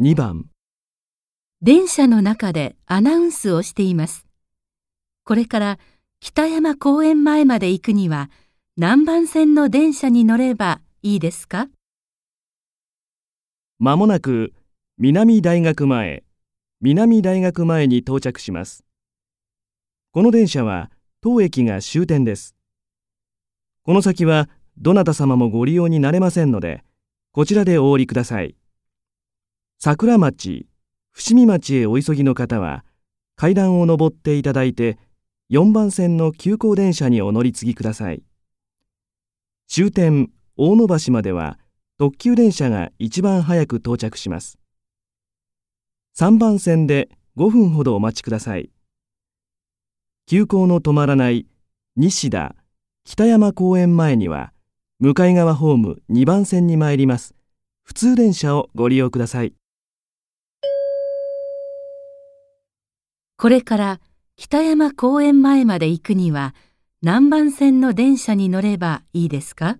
2番、電車の中でアナウンスをしています。これから北山公園前まで行くには何番線の電車に乗ればいいですか？まもなく南大学前、南大学前に到着します。この電車は当駅が終点です。この先はどなた様もご利用になれませんので、こちらでお降りください。桜町、伏見町へお急ぎの方は、階段を上っていただいて、4番線の急行電車にお乗り継ぎください。終点大野橋までは特急電車が一番早く到着します。3番線で5分ほどお待ちください。急行の止まらない西田北山公園前には向かい側ホーム2番線に参ります。普通電車をご利用ください。これから北山公園前まで行くには何番線の電車に乗ればいいですか？